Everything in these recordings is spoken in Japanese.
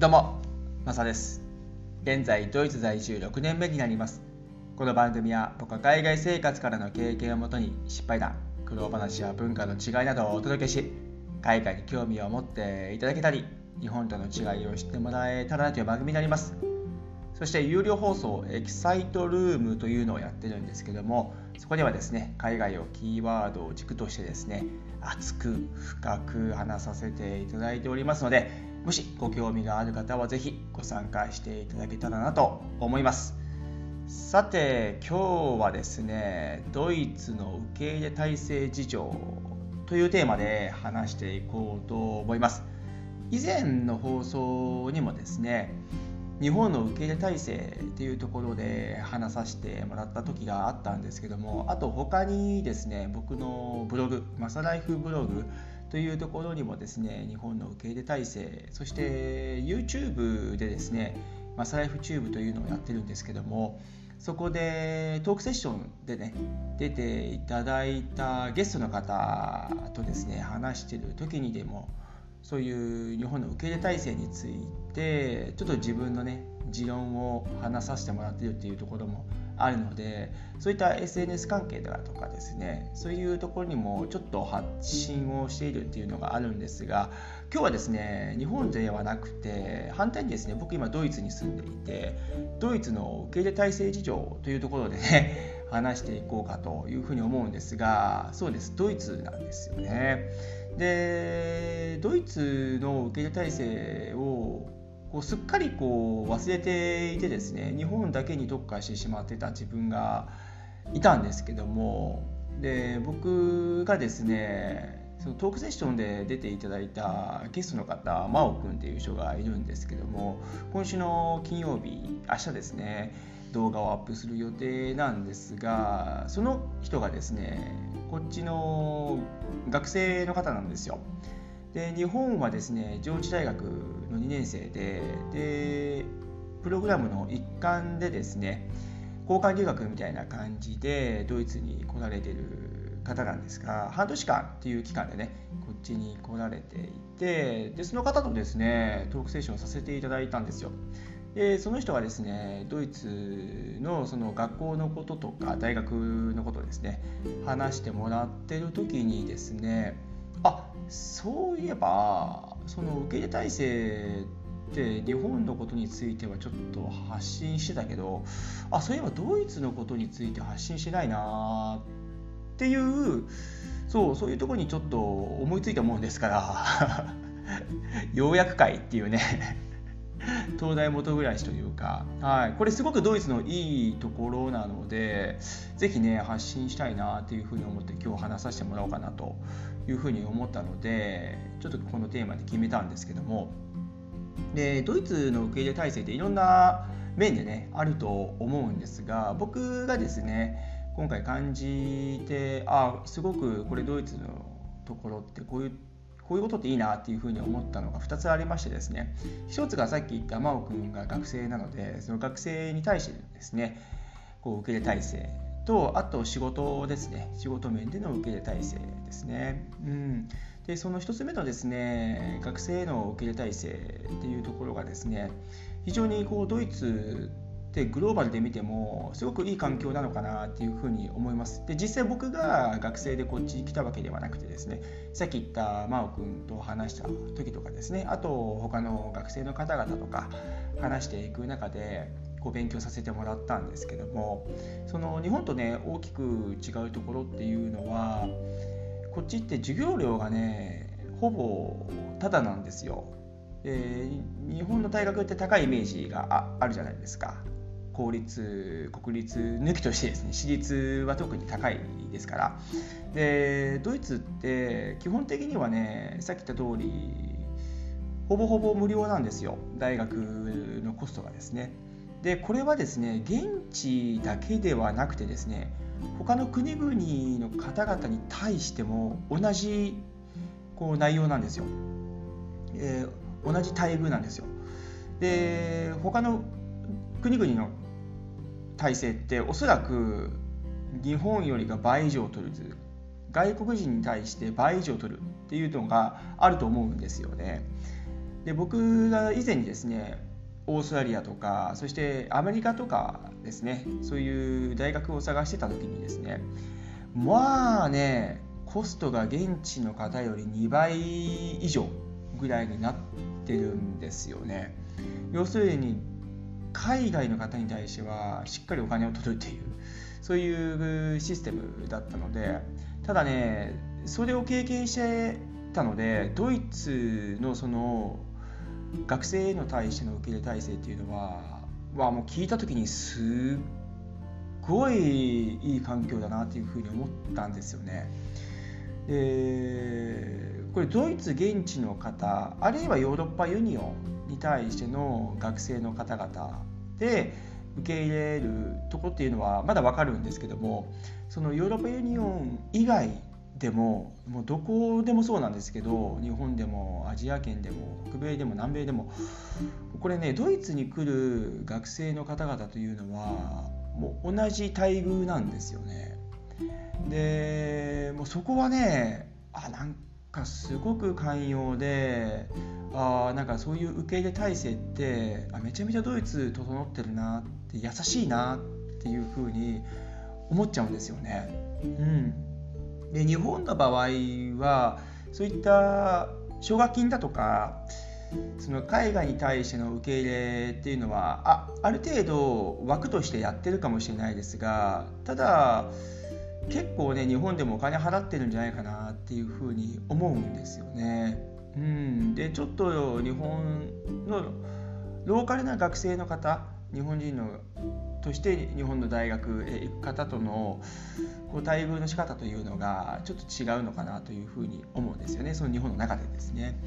どうも、マサです。現在、ドイツ在住6年目になります。この番組は僕は海外生活からの経験をもとに失敗談、苦労話や文化の違いなどをお届けし、海外に興味を持っていただけたり、日本との違いを知ってもらえたらなという番組になります。そして有料放送エキサイトルームというのをやってるんですけどもそこではですね海外をキーワードを軸としてですね熱く深く話させていただいておりますのでもしご興味がある方はぜひご参加していただけたらなと思います。さて今日はですねドイツの受け入れ体制事情というテーマで話していこうと思います。以前の放送にもですね日本の受け入れ体制っていうところで話させてもらった時があったんですけどもあと他にですね僕のブログマサライフブログというところにもですね日本の受け入れ体制そして YouTube でですねマサライフチューブというのをやってるんですけどもそこでトークセッションでね出ていただいたゲストの方とですね話してる時にでもそういう日本の受け入れ体制についてちょっと自分のね持論を話させてもらってるっていうところもあるのでそういった SNS 関係だとかですねそういうところにもちょっと発信をしているっていうのがあるんですが今日はですね日本ではなくて反対にですね僕今ドイツに住んでいてドイツの受け入れ体制事情というところでね話していこうかというふうに思うんですがそうですドイツなんですよね。でドイツの受け入れ体制をこうすっかりこう忘れていてですね日本だけに特化してしまってた自分がいたんですけどもで僕がですねそのトークセッションで出ていただいたゲストの方真央君っていう人がいるんですけども今週の金曜日明日ですね動画をアップする予定なんですがその人がですねこっちの学生の方なんですよ。で日本はですね上智大学の2年生ででプログラムの一環でですね交換留学みたいな感じでドイツに来られてる方なんですが半年間っていう期間でねこっちに来られていてでその方とですねトークセッションをさせていただいたんですよ。でその人がですねドイツのその学校のこととか大学のことですね話してもらってる時にですねそういえばその受け入れ体制って日本のことについてはちょっと発信してたけどあそういえばドイツのことについて発信してないなっていうそうそういうところにちょっと思いついたもんですからようやくかいっていうね東大元暮らしというか、はい、これすごくドイツのいいところなのでぜひね発信したいなというふうに思って今日話させてもらおうかなというふうに思ったのでちょっとこのテーマで決めたんですけども。でドイツの受け入れ体制っていろんな面でねあると思うんですが僕がですね今回感じてあすごくこれドイツのところってこういうこういうことっていいなっていうふうに思ったのが2つありましてですね。1つがさっき言った真央君が学生なのでその学生に対してですねこう受け入れ体制とあと仕事ですね。仕事面での受け入れ体制ですね、うん、でその1つ目のですね学生への受け入れ体制っていうところがですね非常にこうドイツでグローバルで見てもすごくいい環境なのかなっていうふうに思います。で実際僕が学生でこっち来たわけではなくてですねさっき言った真央君と話した時とかですねあと他の学生の方々とか話していく中でこう勉強させてもらったんですけどもその日本とね大きく違うところっていうのはこっちって授業料がねほぼタダなんですよ。で日本の大学って高いイメージがあるじゃないですか。公立国立抜きとしてですね私立は特に高いですから。でドイツって基本的にはねさっき言った通りほぼほぼ無料なんですよ。大学のコストがですね。でこれはですね現地だけではなくてですね他の国々の方々に対しても同じこう内容なんですよ、えー、同じ待遇なんですよ。で他の国々の体制っておそらく日本よりが倍以上取る外国人に対して倍以上取るっていうのがあると思うんですよね。で僕が以前にですねオーストラリアとかそしてアメリカとかですねそういう大学を探してた時にですねまあねコストが現地の方より2倍以上ぐらいになってるんですよね要するに海外の方に対してはしっかりお金を取るっていうそういうシステムだったのでただねそれを経験してたのでドイツのその学生への対しての受け入れ体制っていうのははもう聞いた時にすっごいいい環境だなっていうふうに思ったんですよね。でこれドイツ現地の方あるいはヨーロッパユニオンに対しての学生の方々で受け入れるとこっていうのはまだ分かるんですけどもそのヨーロッパユニオン以外でももうどこでもそうなんですけど日本でもアジア圏でも北米でも南米でもこれねドイツに来る学生の方々というのはもう同じ待遇なんですよね。でもうそこはねあなんかすごく寛容であなんかそういう受け入れ体制ってあめちゃめちゃドイツ整ってるなって優しいなっていうふうに思っちゃうんですよね。うんで日本の場合はそういった奨学金だとかその海外に対しての受け入れっていうのはあある程度枠としてやってるかもしれないですがただ結構ね日本でもお金払ってるんじゃないかなっていうふうに思うんですよね。うん、でちょっと日本のローカルな学生の方日本人のとして日本の大学へ行く方とのこう待遇の仕方というのがちょっと違うのかなというふうに思うんですよねその日本の中でですね。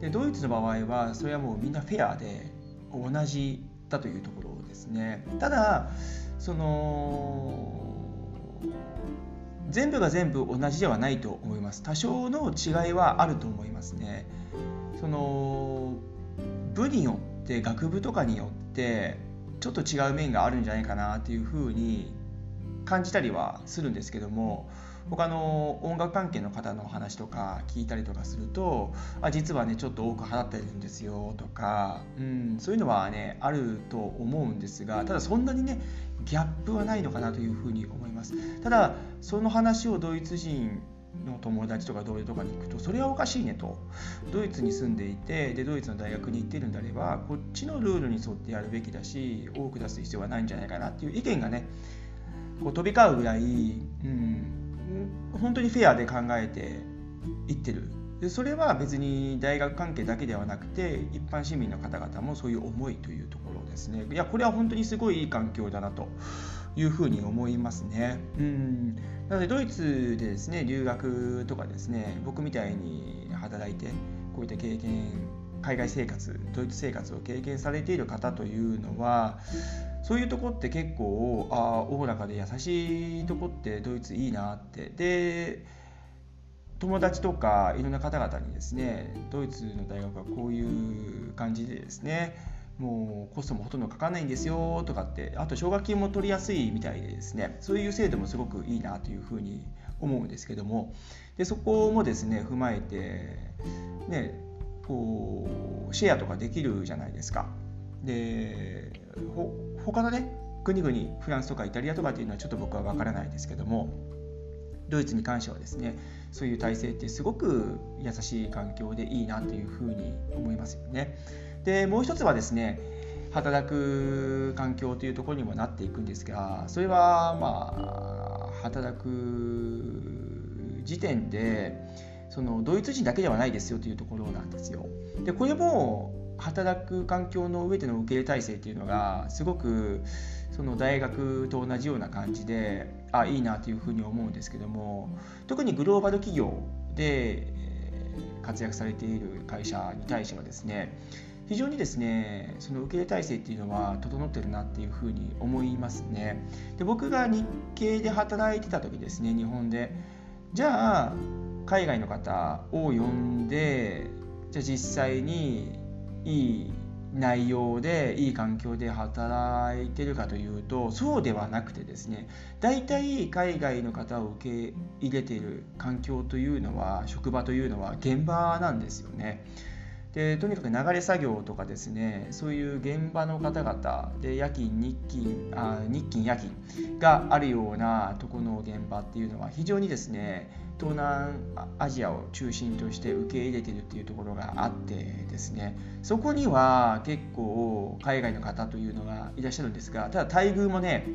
でドイツの場合はそれはもうみんなフェアで同じだというところですね。ただその全部が全部同じではないと思います。多少の違いはあると思いますね。その部によって学部とかによってちょっと違う面があるんじゃないかなっていうふうに感じたりはするんですけども他の音楽関係の方の話とか聞いたりとかするとあ実はねちょっと多く払ってるんですよとか、うん、そういうのはねあると思うんですがただそんなにねギャップはないのかなというふうに思います。ただその話をドイツ人の友達とか同僚とかに行くとそれはおかしいねと。ドイツに住んでいてでドイツの大学に行ってるんであればこっちのルールに沿ってやるべきだし多く出す必要はないんじゃないかなっていう意見がねこう飛び交うぐらい、うん、本当にフェアで考えていってる。でそれは別に大学関係だけではなくて一般市民の方々もそういう思いというところですね。いやこれは本当にすごいいい環境だなというふうに思いますね。うん。なのでドイツでですね留学とかですね僕みたいに働いてこういった経験海外生活ドイツ生活を経験されている方というのはそういうとこって結構あおおらかで優しいとこってドイツいいなって。で友達とかいろんな方々にですねドイツの大学はこういう感じでですねもうコストもほとんどかかんないんですよとかってあと奨学金も取りやすいみたいでですねそういう制度もすごくいいなというふうに思うんですけどもでそこもですね踏まえてねこうシェアとかできるじゃないですか。で他のね国々フランスとかイタリアとかっていうのはちょっと僕は分からないですけどもドイツに関してはですねそういう体制ってすごく優しい環境でいいなというふうに思いますよね。でもう一つはですね働く環境というところにもなっていくんですがそれはまあ働く時点でそのドイツ人だけではないですよというところなんですよ。でこれも働く環境の上での受け入れ体制っていうのがすごくその大学と同じような感じであいいなというふうに思うんですけども特にグローバル企業で活躍されている会社に対してはですね非常にですねその受け入れ体制っていうのは整ってるなっていうふうに思いますねで僕が日系で働いてた時ですね日本でじゃあ海外の方を呼んでじゃあ実際にいい内容でいい環境で働いてるかというとそうではなくてですね大体海外の方を受け入れている環境というのは職場というのは現場なんですよね。でとにかく流れ作業とかですねそういう現場の方々で夜勤日勤あ日勤夜勤があるようなとこの現場っていうのは非常にですね東南アジアを中心として受け入れてるっていうところがあってですねそこには結構海外の方というのがいらっしゃるんですがただ待遇もね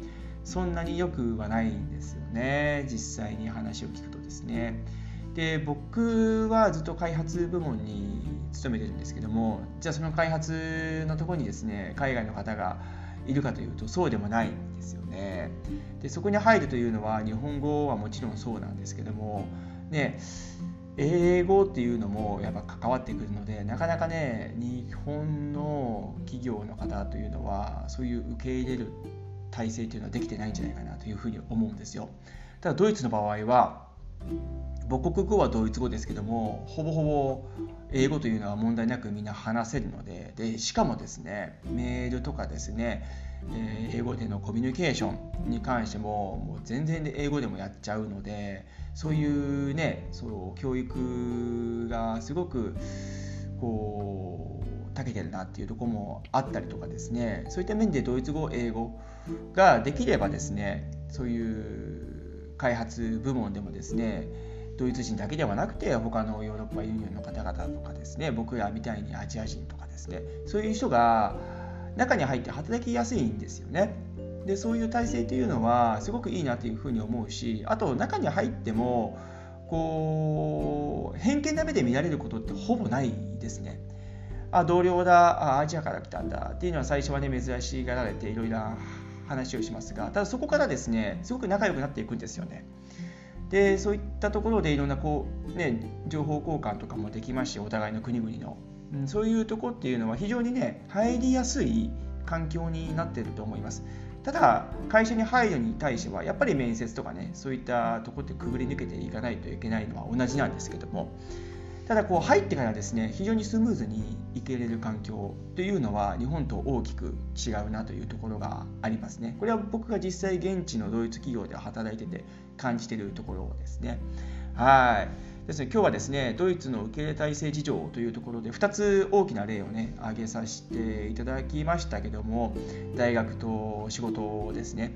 そんなに良くはないんですよね実際に話を聞くとですね。で僕はずっと開発部門に勤めてるんですけどもじゃあその開発のとこにですね海外の方がいるかというとそうでもないんですよね。でそこに入るというのは日本語はもちろんそうなんですけどもね英語っていうのもやっぱ関わってくるのでなかなかね日本の企業の方というのはそういう受け入れる体制というのはできてないんじゃないかなというふうに思うんですよ。ただドイツの場合は母国語はドイツ語ですけどもほぼほぼ英語というのは問題なくみんな話せるのででしかもですねメールとかですね、えー、英語でのコミュニケーションに関してももう全然英語でもやっちゃうのでそういうねそう教育がすごくこう長けてるなっていうとこもあったりとかですね。そういった面でドイツ語英語ができればですねそういう開発部門でもですねドイツ人だけではなくて他のヨーロッパユニオンの方々とかですね僕らみたいにアジア人とかですねそういう人が中に入って働きやすいんですよね。でそういう体制というのはすごくいいなというふうに思うしあと中に入ってもこう偏見な目で見られることってほぼないですね。あ同僚だあアジアから来たんだっていうのは最初はね珍しがられていろいろ話をしますがただそこからですねすごく仲良くなっていくんですよね。でそういったところでいろんなこう、ね、情報交換とかもできますしお互いの国々の、うん、そういうとこっていうのは非常にね入りやすい環境になっていると思います。ただ会社に入るに対してはやっぱり面接とかねそういったとこってくぐり抜けていかないといけないのは同じなんですけどもただこう入ってからですね非常にスムーズにいけれる環境というのは日本と大きく違うなというところがありますね。これは僕が実際現地のドイツ企業で働いてて感じているところですね。はい。ですね今日はですねドイツの受け入れ体制事情というところで2つ大きな例をね挙げさせていただきましたけども大学と仕事ですね。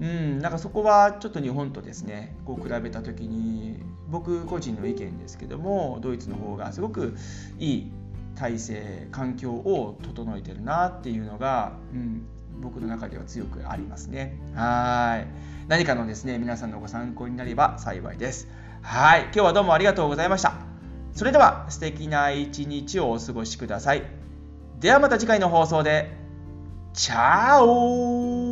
うん、なんかそこはちょっと日本とですねこう比べた時に僕個人の意見ですけどもドイツの方がすごくいい体制環境を整えてるなっていうのが、うん、僕の中では強くありますね。はい。何かのですね皆さんのご参考になれば幸いです。はい。今日はどうもありがとうございました。それでは素敵な一日をお過ごしください。ではまた次回の放送で。チャオ